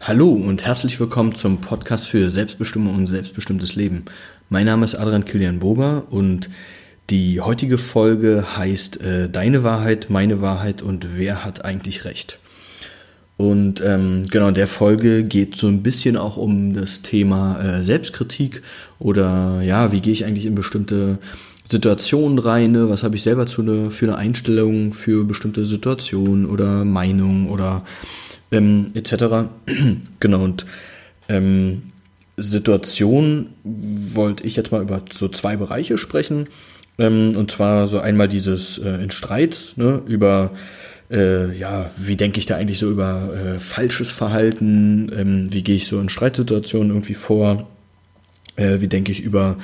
Hallo und herzlich willkommen zum Podcast für Selbstbestimmung und selbstbestimmtes Leben. Mein Name ist Adrian Kilian Bober und die heutige Folge heißt äh, Deine Wahrheit, meine Wahrheit und wer hat eigentlich recht. Und ähm, genau, der Folge geht so ein bisschen auch um das Thema äh, Selbstkritik oder ja, wie gehe ich eigentlich in bestimmte Situationen rein, ne? was habe ich selber zu ne, für eine Einstellung für bestimmte Situationen oder Meinung oder ähm, etc. genau, und ähm, Situation wollte ich jetzt mal über so zwei Bereiche sprechen. Ähm, und zwar so einmal dieses äh, in Streits, ne, über äh, ja, wie denke ich da eigentlich so über äh, falsches Verhalten, ähm, wie gehe ich so in Streitsituationen irgendwie vor, äh, wie denke ich über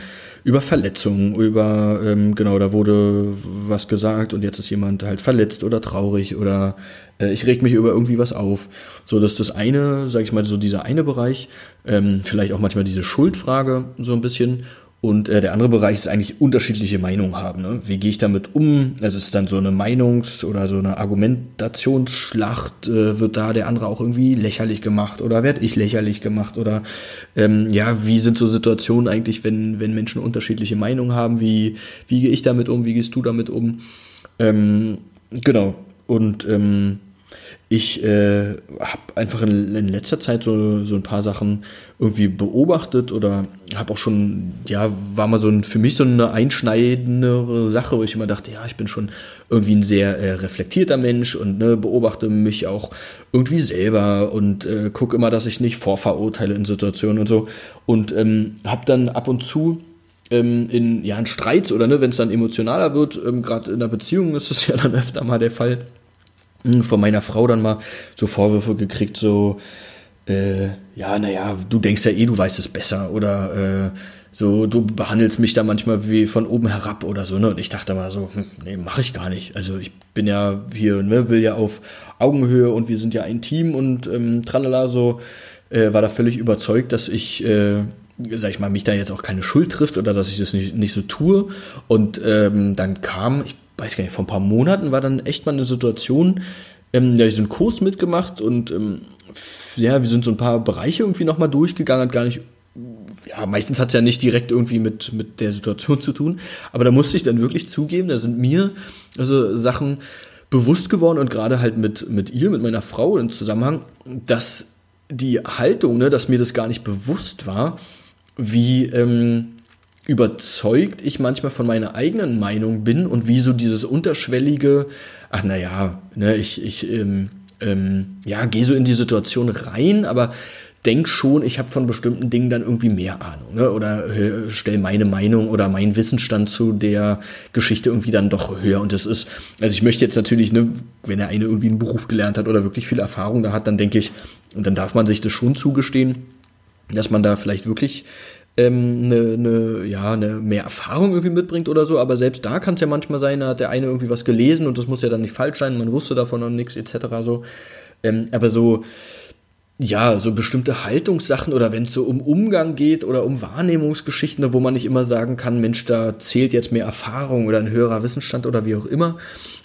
über Verletzungen, über, ähm, genau, da wurde was gesagt und jetzt ist jemand halt verletzt oder traurig oder äh, ich reg mich über irgendwie was auf. So, dass das eine, sag ich mal, so dieser eine Bereich, ähm, vielleicht auch manchmal diese Schuldfrage so ein bisschen und äh, der andere Bereich ist eigentlich unterschiedliche Meinungen haben. Ne? Wie gehe ich damit um? Also ist dann so eine Meinungs- oder so eine Argumentationsschlacht. Äh, wird da der andere auch irgendwie lächerlich gemacht oder werde ich lächerlich gemacht? Oder ähm, ja, wie sind so Situationen eigentlich, wenn, wenn Menschen unterschiedliche Meinungen haben? Wie, wie gehe ich damit um? Wie gehst du damit um? Ähm, genau. Und ähm, ich äh, habe einfach in, in, letzter Zeit so, so ein paar Sachen irgendwie beobachtet oder habe auch schon, ja, war mal so ein, für mich so eine einschneidendere Sache, wo ich immer dachte, ja, ich bin schon irgendwie ein sehr äh, reflektierter Mensch und ne, beobachte mich auch irgendwie selber und äh, gucke immer, dass ich nicht vorverurteile in Situationen und so. Und ähm, habe dann ab und zu ähm, in, ja, in Streits oder ne, wenn es dann emotionaler wird, ähm, gerade in einer Beziehung ist das ja dann öfter mal der Fall, von meiner Frau dann mal so Vorwürfe gekriegt, so, äh, ja, naja, du denkst ja eh, du weißt es besser oder äh, so, du behandelst mich da manchmal wie von oben herab oder so, ne? Und ich dachte mal so, hm, nee, mache ich gar nicht. Also ich bin ja hier, ne, will ja auf Augenhöhe und wir sind ja ein Team und ähm, tralala, so, äh, war da völlig überzeugt, dass ich, äh, sag ich mal, mich da jetzt auch keine Schuld trifft oder dass ich das nicht, nicht so tue. Und ähm, dann kam, ich weiß gar nicht, vor ein paar Monaten war dann echt mal eine Situation, ähm, ja, ich so einen Kurs mitgemacht und ähm, ja, wir sind so ein paar Bereiche irgendwie nochmal durchgegangen, hat gar nicht, ja, meistens hat es ja nicht direkt irgendwie mit, mit der Situation zu tun, aber da musste ich dann wirklich zugeben, da sind mir also Sachen bewusst geworden und gerade halt mit, mit ihr, mit meiner Frau im Zusammenhang, dass die Haltung, ne, dass mir das gar nicht bewusst war, wie, ähm, überzeugt ich manchmal von meiner eigenen Meinung bin und wie so dieses unterschwellige, ach naja, ne, ich, ich ähm, ähm, ja, gehe so in die Situation rein, aber denk schon, ich habe von bestimmten Dingen dann irgendwie mehr Ahnung, ne? Oder äh, stell meine Meinung oder meinen Wissensstand zu der Geschichte irgendwie dann doch höher. Und das ist, also ich möchte jetzt natürlich, ne, wenn der eine irgendwie einen Beruf gelernt hat oder wirklich viel Erfahrung da hat, dann denke ich, und dann darf man sich das schon zugestehen, dass man da vielleicht wirklich ähm, eine, eine, ja, eine mehr Erfahrung irgendwie mitbringt oder so, aber selbst da kann es ja manchmal sein, da hat der eine irgendwie was gelesen und das muss ja dann nicht falsch sein, man wusste davon noch nichts etc. so. Ähm, aber so, ja, so bestimmte Haltungssachen oder wenn es so um Umgang geht oder um Wahrnehmungsgeschichten, wo man nicht immer sagen kann, Mensch, da zählt jetzt mehr Erfahrung oder ein höherer Wissensstand oder wie auch immer.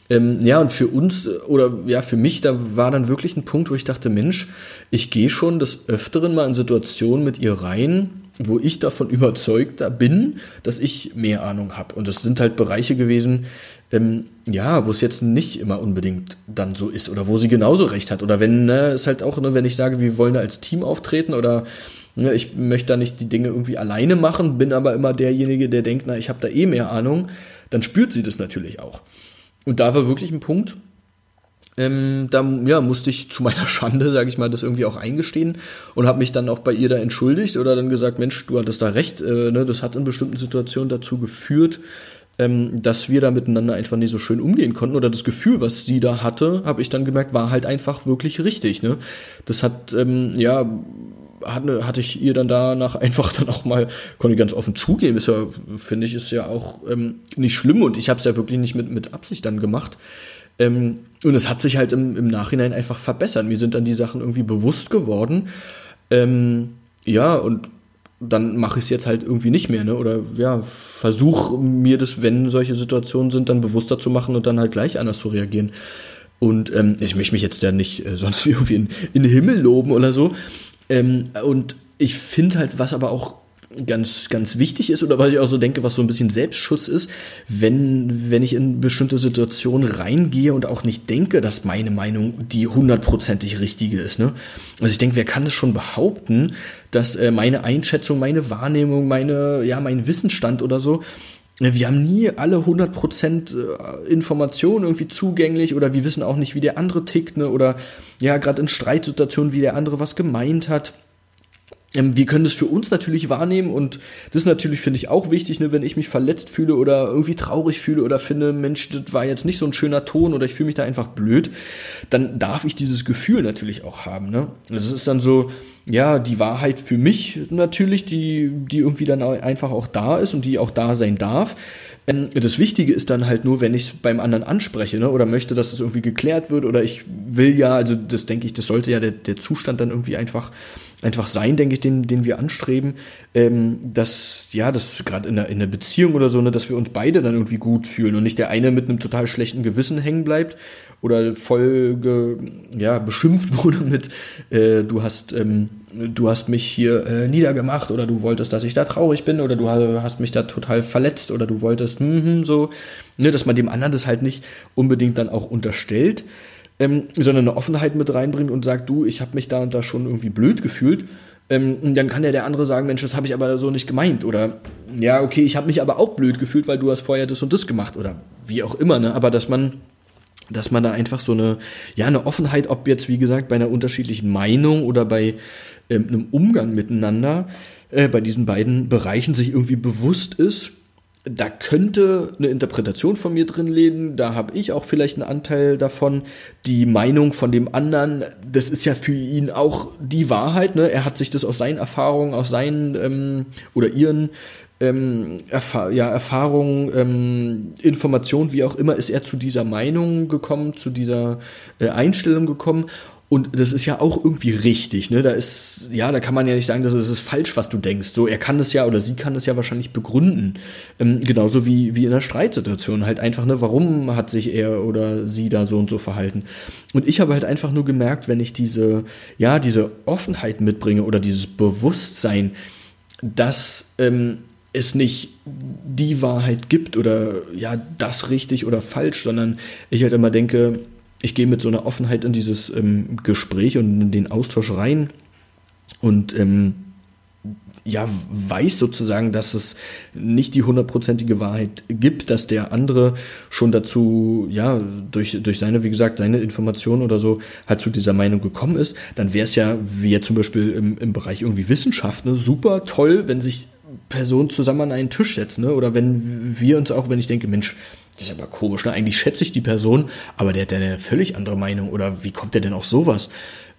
Ähm, ja, und für uns oder ja, für mich, da war dann wirklich ein Punkt, wo ich dachte, Mensch, ich gehe schon des Öfteren mal in Situationen mit ihr rein, wo ich davon überzeugt bin, dass ich mehr Ahnung habe. Und das sind halt Bereiche gewesen, ähm, ja, wo es jetzt nicht immer unbedingt dann so ist oder wo sie genauso recht hat. Oder wenn, ne, ist halt auch, ne, wenn ich sage, wir wollen da als Team auftreten oder ne, ich möchte da nicht die Dinge irgendwie alleine machen, bin aber immer derjenige, der denkt, na, ich habe da eh mehr Ahnung, dann spürt sie das natürlich auch. Und da war wirklich ein Punkt, ähm, da ja, musste ich zu meiner Schande, sage ich mal, das irgendwie auch eingestehen und habe mich dann auch bei ihr da entschuldigt oder dann gesagt, Mensch, du hattest da recht, äh, ne, das hat in bestimmten Situationen dazu geführt, ähm, dass wir da miteinander einfach nicht so schön umgehen konnten oder das Gefühl, was sie da hatte, habe ich dann gemerkt, war halt einfach wirklich richtig. Ne? Das hat, ähm, ja, hatte, hatte ich ihr dann danach einfach dann auch mal, konnte ich ganz offen zugeben, ist ja, finde ich, ist ja auch ähm, nicht schlimm und ich habe es ja wirklich nicht mit, mit Absicht dann gemacht. Ähm, und es hat sich halt im, im Nachhinein einfach verbessert. Mir sind dann die Sachen irgendwie bewusst geworden. Ähm, ja, und dann mache ich es jetzt halt irgendwie nicht mehr, ne? Oder ja, versuche mir das, wenn solche Situationen sind, dann bewusster zu machen und dann halt gleich anders zu reagieren. Und ähm, ich möchte mich jetzt ja nicht äh, sonst irgendwie in, in den Himmel loben oder so. Ähm, und ich finde halt, was aber auch ganz, ganz wichtig ist oder was ich auch so denke, was so ein bisschen Selbstschutz ist, wenn, wenn ich in bestimmte Situationen reingehe und auch nicht denke, dass meine Meinung die hundertprozentig richtige ist. Ne? Also ich denke, wer kann das schon behaupten, dass äh, meine Einschätzung, meine Wahrnehmung, meine, ja, mein Wissensstand oder so, äh, wir haben nie alle 100% äh, Informationen irgendwie zugänglich oder wir wissen auch nicht, wie der andere tickt, ne? oder ja, gerade in Streitsituationen, wie der andere was gemeint hat. Ähm, wir können das für uns natürlich wahrnehmen und das natürlich, finde ich, auch wichtig, ne, wenn ich mich verletzt fühle oder irgendwie traurig fühle oder finde, Mensch, das war jetzt nicht so ein schöner Ton oder ich fühle mich da einfach blöd, dann darf ich dieses Gefühl natürlich auch haben. Ne? Das ist dann so, ja, die Wahrheit für mich natürlich, die, die irgendwie dann einfach auch da ist und die auch da sein darf. Ähm, das Wichtige ist dann halt nur, wenn ich es beim anderen anspreche, ne, oder möchte, dass es irgendwie geklärt wird, oder ich will ja, also das denke ich, das sollte ja der, der Zustand dann irgendwie einfach einfach sein, denke ich, den, den wir anstreben, ähm, dass, ja, das gerade in einer, in einer Beziehung oder so, ne, dass wir uns beide dann irgendwie gut fühlen und nicht der eine mit einem total schlechten Gewissen hängen bleibt oder voll ge, ja, beschimpft wurde mit, äh, du hast, ähm, du hast mich hier äh, niedergemacht oder du wolltest, dass ich da traurig bin oder du hast mich da total verletzt oder du wolltest, mm, so, ne, dass man dem anderen das halt nicht unbedingt dann auch unterstellt ähm, sondern eine Offenheit mit reinbringt und sagt, du, ich habe mich da und da schon irgendwie blöd gefühlt, ähm, dann kann ja der andere sagen, Mensch, das habe ich aber so nicht gemeint. Oder ja, okay, ich habe mich aber auch blöd gefühlt, weil du hast vorher das und das gemacht. Oder wie auch immer, ne? Aber dass man dass man da einfach so eine, ja, eine Offenheit, ob jetzt, wie gesagt, bei einer unterschiedlichen Meinung oder bei ähm, einem Umgang miteinander, äh, bei diesen beiden Bereichen sich irgendwie bewusst ist, da könnte eine Interpretation von mir drin leben, da habe ich auch vielleicht einen Anteil davon. Die Meinung von dem anderen, das ist ja für ihn auch die Wahrheit. Ne? Er hat sich das aus seinen Erfahrungen, aus seinen ähm, oder ihren ähm, Erfahr ja, Erfahrungen, ähm, Informationen, wie auch immer, ist er zu dieser Meinung gekommen, zu dieser äh, Einstellung gekommen. Und das ist ja auch irgendwie richtig, ne? Da ist, ja, da kann man ja nicht sagen, dass es ist falsch, was du denkst. So, er kann es ja oder sie kann es ja wahrscheinlich begründen. Ähm, genauso wie, wie in einer Streitsituation. Halt einfach, ne, warum hat sich er oder sie da so und so verhalten? Und ich habe halt einfach nur gemerkt, wenn ich diese, ja, diese Offenheit mitbringe oder dieses Bewusstsein, dass ähm, es nicht die Wahrheit gibt oder ja, das richtig oder falsch, sondern ich halt immer denke, ich gehe mit so einer Offenheit in dieses ähm, Gespräch und in den Austausch rein und ähm, ja, weiß sozusagen, dass es nicht die hundertprozentige Wahrheit gibt, dass der andere schon dazu, ja, durch, durch seine, wie gesagt, seine Informationen oder so halt zu dieser Meinung gekommen ist, dann wäre es ja, wie jetzt zum Beispiel im, im Bereich irgendwie Wissenschaft, ne, super toll, wenn sich Personen zusammen an einen Tisch setzen, ne? oder wenn wir uns auch, wenn ich denke, Mensch, das ist aber komisch, ne? Eigentlich schätze ich die Person, aber der hat ja eine völlig andere Meinung. Oder wie kommt der denn auf sowas?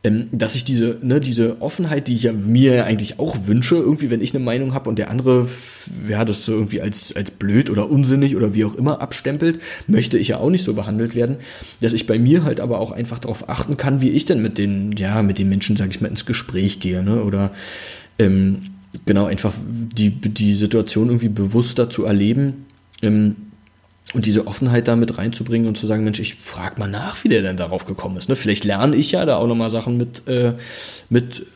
Ähm, dass ich diese, ne, diese Offenheit, die ich ja mir eigentlich auch wünsche, irgendwie, wenn ich eine Meinung habe und der andere, ja, das so irgendwie als, als blöd oder unsinnig oder wie auch immer abstempelt, möchte ich ja auch nicht so behandelt werden, dass ich bei mir halt aber auch einfach darauf achten kann, wie ich denn mit den, ja, mit den Menschen, sag ich mal, ins Gespräch gehe, ne? Oder ähm, genau, einfach die, die Situation irgendwie bewusster zu erleben. Ähm, und diese Offenheit da mit reinzubringen und zu sagen, Mensch, ich frag mal nach, wie der denn darauf gekommen ist. Ne? Vielleicht lerne ich ja da auch nochmal Sachen mit, äh, mit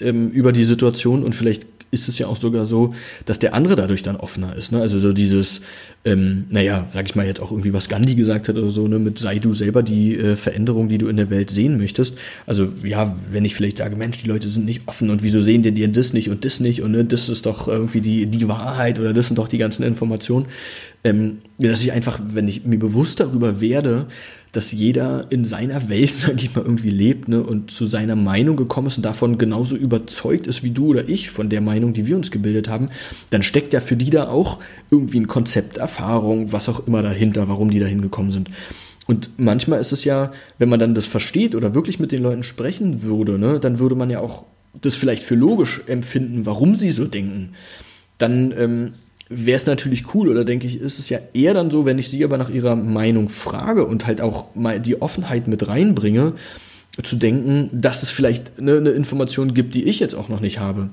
ähm, über die Situation und vielleicht ist es ja auch sogar so, dass der andere dadurch dann offener ist. Ne? Also so dieses, ähm, naja, sag ich mal jetzt auch irgendwie, was Gandhi gesagt hat oder so, ne, mit sei du selber die äh, Veränderung, die du in der Welt sehen möchtest. Also ja, wenn ich vielleicht sage, Mensch, die Leute sind nicht offen und wieso sehen denn die das nicht und das nicht und ne, das ist doch irgendwie die, die Wahrheit oder das sind doch die ganzen Informationen, ähm, dass ich einfach, wenn ich mir bewusst darüber werde, dass jeder in seiner Welt, sag ich mal, irgendwie lebt ne, und zu seiner Meinung gekommen ist und davon genauso überzeugt ist wie du oder ich von der Meinung, die wir uns gebildet haben, dann steckt ja für die da auch irgendwie ein Konzept, Erfahrung, was auch immer dahinter, warum die da hingekommen sind. Und manchmal ist es ja, wenn man dann das versteht oder wirklich mit den Leuten sprechen würde, ne, dann würde man ja auch das vielleicht für logisch empfinden, warum sie so denken. Dann ähm, wäre es natürlich cool oder denke ich, ist es ja eher dann so, wenn ich sie aber nach ihrer Meinung frage und halt auch mal die Offenheit mit reinbringe, zu denken, dass es vielleicht eine, eine Information gibt, die ich jetzt auch noch nicht habe.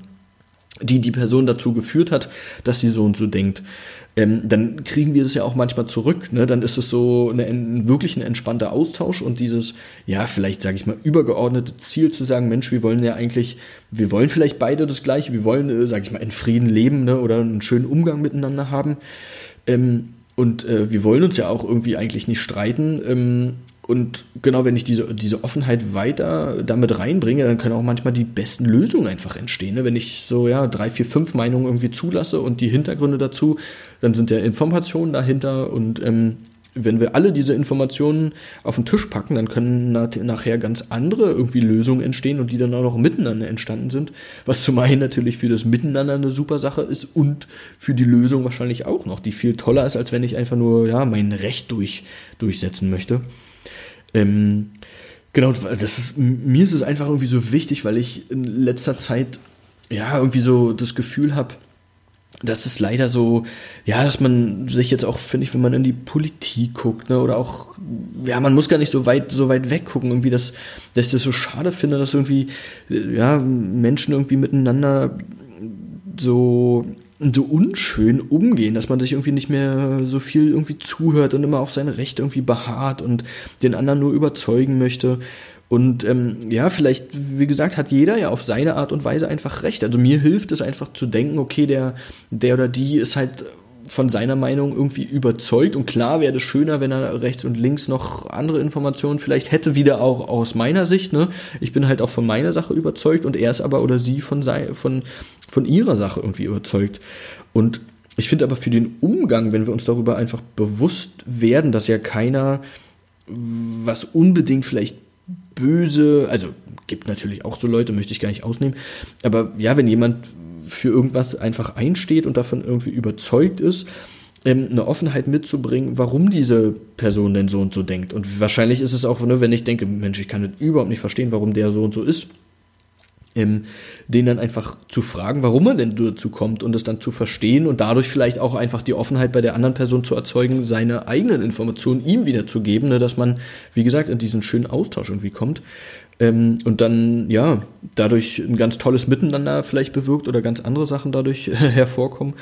Die die Person dazu geführt hat, dass sie so und so denkt ähm, dann kriegen wir das ja auch manchmal zurück. Ne? Dann ist es so eine, ein, wirklich ein entspannter Austausch und dieses, ja, vielleicht sage ich mal, übergeordnete Ziel zu sagen, Mensch, wir wollen ja eigentlich, wir wollen vielleicht beide das Gleiche, wir wollen, äh, sage ich mal, in Frieden leben ne? oder einen schönen Umgang miteinander haben. Ähm, und äh, wir wollen uns ja auch irgendwie eigentlich nicht streiten. Ähm, und genau, wenn ich diese, diese Offenheit weiter damit reinbringe, dann können auch manchmal die besten Lösungen einfach entstehen. Ne? Wenn ich so, ja, drei, vier, fünf Meinungen irgendwie zulasse und die Hintergründe dazu, dann sind ja Informationen dahinter und ähm, wenn wir alle diese Informationen auf den Tisch packen, dann können nachher ganz andere irgendwie Lösungen entstehen und die dann auch noch miteinander entstanden sind, was zum einen natürlich für das Miteinander eine super Sache ist und für die Lösung wahrscheinlich auch noch, die viel toller ist, als wenn ich einfach nur ja mein Recht durch, durchsetzen möchte. Ähm, genau, das ist, mir ist es einfach irgendwie so wichtig, weil ich in letzter Zeit ja irgendwie so das Gefühl habe, dass es leider so, ja, dass man sich jetzt auch, finde ich, wenn man in die Politik guckt, ne, oder auch, ja, man muss gar nicht so weit, so weit weggucken, irgendwie, dass, dass ich das so schade finde, dass irgendwie, ja, Menschen irgendwie miteinander so so unschön umgehen, dass man sich irgendwie nicht mehr so viel irgendwie zuhört und immer auf seine Rechte irgendwie beharrt und den anderen nur überzeugen möchte. Und ähm, ja, vielleicht, wie gesagt, hat jeder ja auf seine Art und Weise einfach recht. Also mir hilft es einfach zu denken, okay, der, der oder die ist halt von seiner Meinung irgendwie überzeugt. Und klar wäre es schöner, wenn er rechts und links noch andere Informationen vielleicht hätte, wieder auch aus meiner Sicht. Ne? Ich bin halt auch von meiner Sache überzeugt und er ist aber oder sie von, von, von ihrer Sache irgendwie überzeugt. Und ich finde aber für den Umgang, wenn wir uns darüber einfach bewusst werden, dass ja keiner was unbedingt vielleicht böse, also gibt natürlich auch so Leute, möchte ich gar nicht ausnehmen, aber ja, wenn jemand für irgendwas einfach einsteht und davon irgendwie überzeugt ist, ähm, eine Offenheit mitzubringen, warum diese Person denn so und so denkt. Und wahrscheinlich ist es auch, ne, wenn ich denke, Mensch, ich kann das überhaupt nicht verstehen, warum der so und so ist, ähm, den dann einfach zu fragen, warum er denn dazu kommt und es dann zu verstehen und dadurch vielleicht auch einfach die Offenheit bei der anderen Person zu erzeugen, seine eigenen Informationen ihm wiederzugeben, ne, dass man, wie gesagt, in diesen schönen Austausch irgendwie kommt. Ähm, und dann, ja, dadurch ein ganz tolles Miteinander vielleicht bewirkt oder ganz andere Sachen dadurch hervorkommen.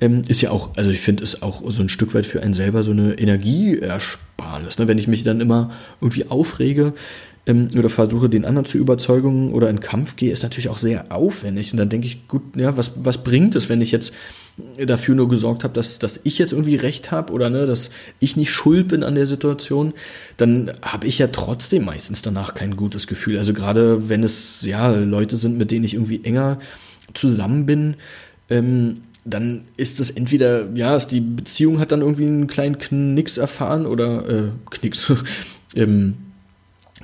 Ähm, ist ja auch, also ich finde, ist auch so ein Stück weit für einen selber so eine Energieersparnis. Ne? Wenn ich mich dann immer irgendwie aufrege, ähm, oder versuche, den anderen zu überzeugen oder in Kampf gehe, ist natürlich auch sehr aufwendig. Und dann denke ich, gut, ja, was, was bringt es, wenn ich jetzt dafür nur gesorgt habe, dass, dass ich jetzt irgendwie recht habe oder ne, dass ich nicht schuld bin an der Situation, dann habe ich ja trotzdem meistens danach kein gutes Gefühl. Also gerade wenn es ja Leute sind, mit denen ich irgendwie enger zusammen bin, ähm, dann ist es entweder, ja, die Beziehung hat dann irgendwie einen kleinen Knicks erfahren oder äh, Knicks, ähm,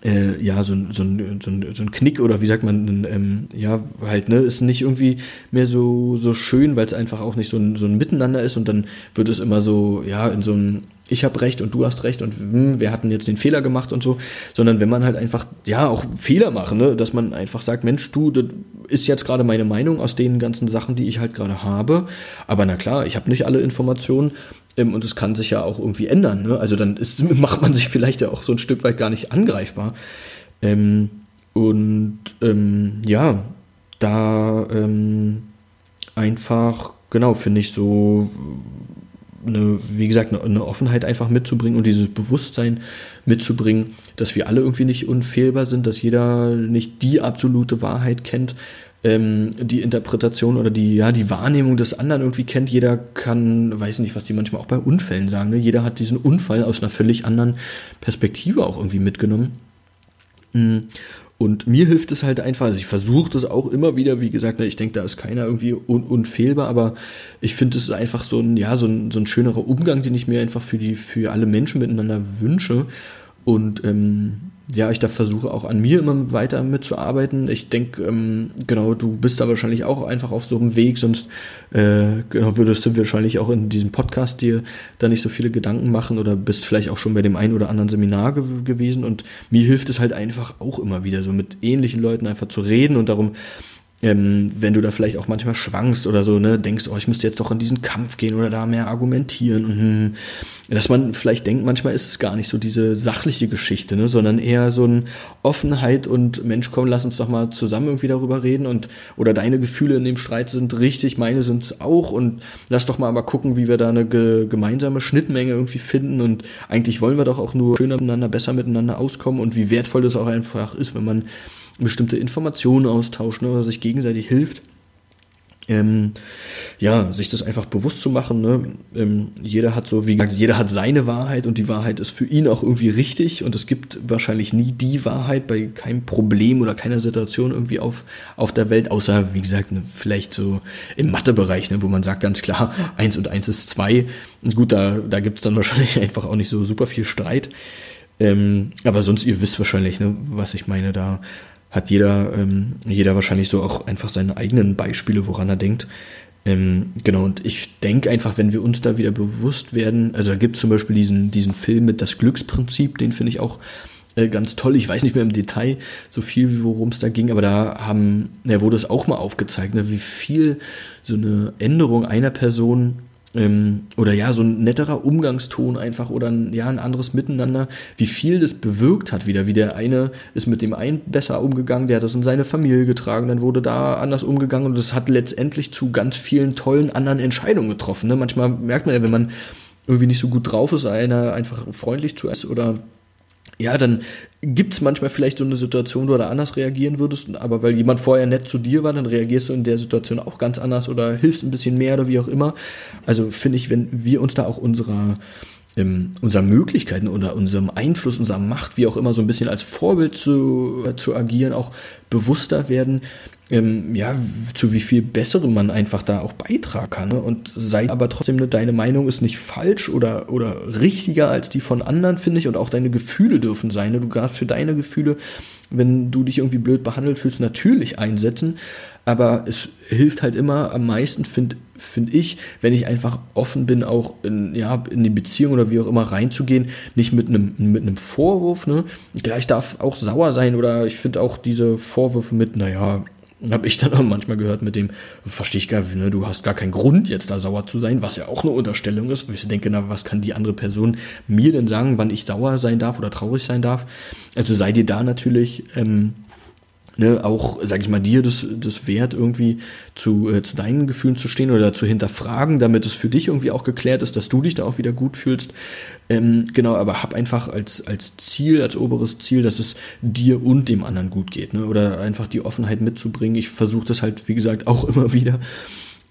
äh, ja, so, so, ein, so, so ein Knick oder wie sagt man, ähm, ja, halt, ne, ist nicht irgendwie mehr so, so schön, weil es einfach auch nicht so ein, so ein Miteinander ist und dann wird es immer so, ja, in so einem ich habe recht und du hast recht und hm, wir hatten jetzt den Fehler gemacht und so, sondern wenn man halt einfach, ja, auch Fehler machen, ne, dass man einfach sagt, Mensch, du, das ist jetzt gerade meine Meinung aus den ganzen Sachen, die ich halt gerade habe, aber na klar, ich habe nicht alle Informationen, und es kann sich ja auch irgendwie ändern. Ne? Also dann ist, macht man sich vielleicht ja auch so ein Stück weit gar nicht angreifbar. Ähm, und ähm, ja, da ähm, einfach, genau, finde ich so eine, wie gesagt, eine, eine, Offenheit einfach mitzubringen und dieses Bewusstsein mitzubringen, dass wir alle irgendwie nicht unfehlbar sind, dass jeder nicht die absolute Wahrheit kennt, ähm, die Interpretation oder die, ja, die Wahrnehmung des anderen irgendwie kennt. Jeder kann, weiß nicht, was die manchmal auch bei Unfällen sagen, ne? jeder hat diesen Unfall aus einer völlig anderen Perspektive auch irgendwie mitgenommen. Mhm. Und mir hilft es halt einfach, also ich versuche das auch immer wieder, wie gesagt, ne, ich denke, da ist keiner irgendwie un unfehlbar, aber ich finde es einfach so ein, ja, so ein, so ein schönerer Umgang, den ich mir einfach für die, für alle Menschen miteinander wünsche. Und ähm, ja, ich da versuche auch an mir immer weiter mitzuarbeiten. Ich denke, ähm, genau, du bist da wahrscheinlich auch einfach auf so einem Weg, sonst äh, genau, würdest du wahrscheinlich auch in diesem Podcast dir da nicht so viele Gedanken machen oder bist vielleicht auch schon bei dem einen oder anderen Seminar ge gewesen. Und mir hilft es halt einfach auch immer wieder, so mit ähnlichen Leuten einfach zu reden und darum ähm, wenn du da vielleicht auch manchmal schwankst oder so, ne, denkst, oh, ich müsste jetzt doch in diesen Kampf gehen oder da mehr argumentieren und hm, dass man vielleicht denkt, manchmal ist es gar nicht so diese sachliche Geschichte, ne, sondern eher so ein Offenheit und Mensch, komm, lass uns doch mal zusammen irgendwie darüber reden und oder deine Gefühle in dem Streit sind richtig, meine sind auch und lass doch mal aber gucken, wie wir da eine ge gemeinsame Schnittmenge irgendwie finden und eigentlich wollen wir doch auch nur schöner miteinander, besser miteinander auskommen und wie wertvoll das auch einfach ist, wenn man bestimmte Informationen austauschen oder sich gegenseitig hilft. Ähm, ja, sich das einfach bewusst zu machen. Ne? Ähm, jeder hat so, wie gesagt, jeder hat seine Wahrheit und die Wahrheit ist für ihn auch irgendwie richtig und es gibt wahrscheinlich nie die Wahrheit bei keinem Problem oder keiner Situation irgendwie auf, auf der Welt, außer, wie gesagt, ne, vielleicht so im Mathebereich, ne, wo man sagt ganz klar, eins und eins ist zwei. Gut, da, da gibt es dann wahrscheinlich einfach auch nicht so super viel Streit. Ähm, aber sonst, ihr wisst wahrscheinlich, ne, was ich meine, da hat jeder, ähm, jeder wahrscheinlich so auch einfach seine eigenen Beispiele, woran er denkt. Ähm, genau, und ich denke einfach, wenn wir uns da wieder bewusst werden, also da gibt es zum Beispiel diesen, diesen Film mit das Glücksprinzip, den finde ich auch äh, ganz toll. Ich weiß nicht mehr im Detail so viel, worum es da ging, aber da haben, ja, wurde es auch mal aufgezeigt, ne, wie viel so eine Änderung einer Person ähm, oder ja, so ein netterer Umgangston einfach oder ein, ja, ein anderes Miteinander, wie viel das bewirkt hat wieder, wie der eine ist mit dem einen besser umgegangen, der hat das in seine Familie getragen, dann wurde da anders umgegangen und das hat letztendlich zu ganz vielen tollen anderen Entscheidungen getroffen. Ne? Manchmal merkt man ja, wenn man irgendwie nicht so gut drauf ist, einer einfach freundlich zu essen oder ja, dann gibt es manchmal vielleicht so eine Situation, wo du da anders reagieren würdest, aber weil jemand vorher nett zu dir war, dann reagierst du in der Situation auch ganz anders oder hilfst ein bisschen mehr oder wie auch immer. Also finde ich, wenn wir uns da auch unserer ähm, unserer Möglichkeiten oder unserem Einfluss, unserer Macht, wie auch immer, so ein bisschen als Vorbild zu, äh, zu agieren, auch bewusster werden, ähm, ja, zu wie viel Besserem man einfach da auch beitragen kann. Ne? Und sei aber trotzdem, ne, deine Meinung ist nicht falsch oder, oder richtiger als die von anderen, finde ich. Und auch deine Gefühle dürfen sein. Ne? Du darfst für deine Gefühle, wenn du dich irgendwie blöd behandelt fühlst, natürlich einsetzen. Aber es hilft halt immer am meisten, finde find ich, wenn ich einfach offen bin, auch in, ja, in die Beziehung oder wie auch immer reinzugehen, nicht mit einem mit einem Vorwurf. Ne? Gleich darf auch sauer sein oder ich finde auch diese Vorwürfe mit, naja, habe ich dann auch manchmal gehört mit dem, verstehe ich gar nicht, ne, du hast gar keinen Grund jetzt da sauer zu sein, was ja auch eine Unterstellung ist, wo ich denke, na, was kann die andere Person mir denn sagen, wann ich sauer sein darf oder traurig sein darf? Also sei dir da natürlich ähm, ne, auch, sag ich mal, dir das, das wert, irgendwie zu, äh, zu deinen Gefühlen zu stehen oder zu hinterfragen, damit es für dich irgendwie auch geklärt ist, dass du dich da auch wieder gut fühlst. Ähm, genau, aber hab einfach als, als Ziel, als oberes Ziel, dass es dir und dem anderen gut geht, ne? Oder einfach die Offenheit mitzubringen. Ich versuche das halt, wie gesagt, auch immer wieder.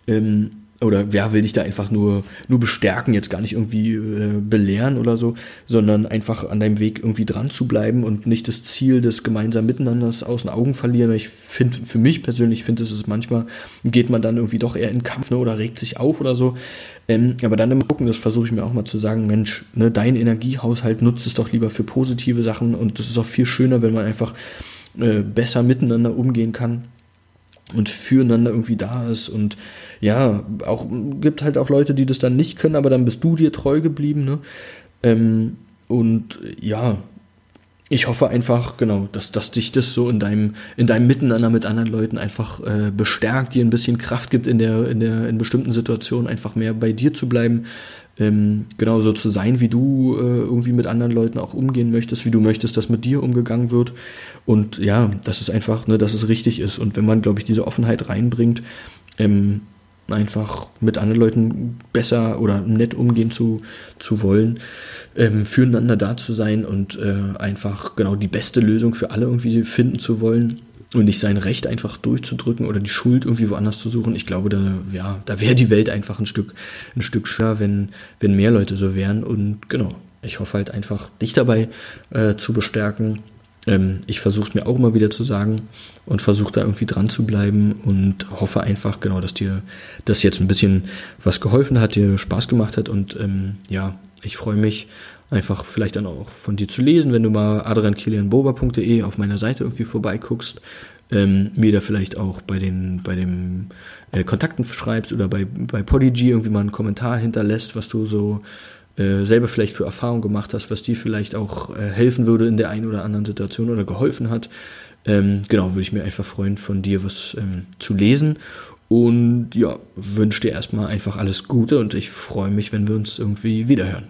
Ähm, oder wer will dich da einfach nur, nur bestärken, jetzt gar nicht irgendwie äh, belehren oder so, sondern einfach an deinem Weg irgendwie dran zu bleiben und nicht das Ziel des gemeinsamen Miteinanders aus den Augen verlieren. Ich finde, für mich persönlich finde es ist manchmal, geht man dann irgendwie doch eher in Kampf ne, oder regt sich auf oder so. Ähm, aber dann immer gucken, das versuche ich mir auch mal zu sagen, Mensch, ne, dein Energiehaushalt nutzt es doch lieber für positive Sachen und das ist auch viel schöner, wenn man einfach äh, besser miteinander umgehen kann und füreinander irgendwie da ist und ja, auch gibt halt auch Leute, die das dann nicht können, aber dann bist du dir treu geblieben, ne? Ähm, und ja, ich hoffe einfach, genau, dass, dass dich das so in deinem, in deinem Miteinander mit anderen Leuten einfach äh, bestärkt, dir ein bisschen Kraft gibt, in der, in der, in bestimmten Situationen einfach mehr bei dir zu bleiben, ähm, genau so zu sein, wie du äh, irgendwie mit anderen Leuten auch umgehen möchtest, wie du möchtest, dass mit dir umgegangen wird. Und ja, dass es einfach, ne, dass es richtig ist. Und wenn man, glaube ich, diese Offenheit reinbringt, ähm, einfach mit anderen Leuten besser oder nett umgehen zu, zu wollen, ähm, füreinander da zu sein und äh, einfach genau die beste Lösung für alle irgendwie finden zu wollen und nicht sein Recht einfach durchzudrücken oder die Schuld irgendwie woanders zu suchen. Ich glaube, da, ja, da wäre die Welt einfach ein Stück, ein Stück schwer, wenn, wenn mehr Leute so wären. Und genau, ich hoffe halt einfach, dich dabei äh, zu bestärken. Ähm, ich versuche es mir auch immer wieder zu sagen und versuche da irgendwie dran zu bleiben und hoffe einfach, genau, dass dir das jetzt ein bisschen was geholfen hat, dir Spaß gemacht hat und ähm, ja, ich freue mich einfach vielleicht dann auch von dir zu lesen, wenn du mal adriankilianboba.de auf meiner Seite irgendwie vorbeiguckst, ähm, mir da vielleicht auch bei den bei dem äh, Kontakten schreibst oder bei, bei Podigy irgendwie mal einen Kommentar hinterlässt, was du so äh, selber vielleicht für Erfahrungen gemacht hast, was dir vielleicht auch äh, helfen würde in der einen oder anderen Situation oder geholfen hat. Ähm, genau, würde ich mir einfach freuen, von dir was ähm, zu lesen. Und ja, wünsche dir erstmal einfach alles Gute und ich freue mich, wenn wir uns irgendwie wiederhören.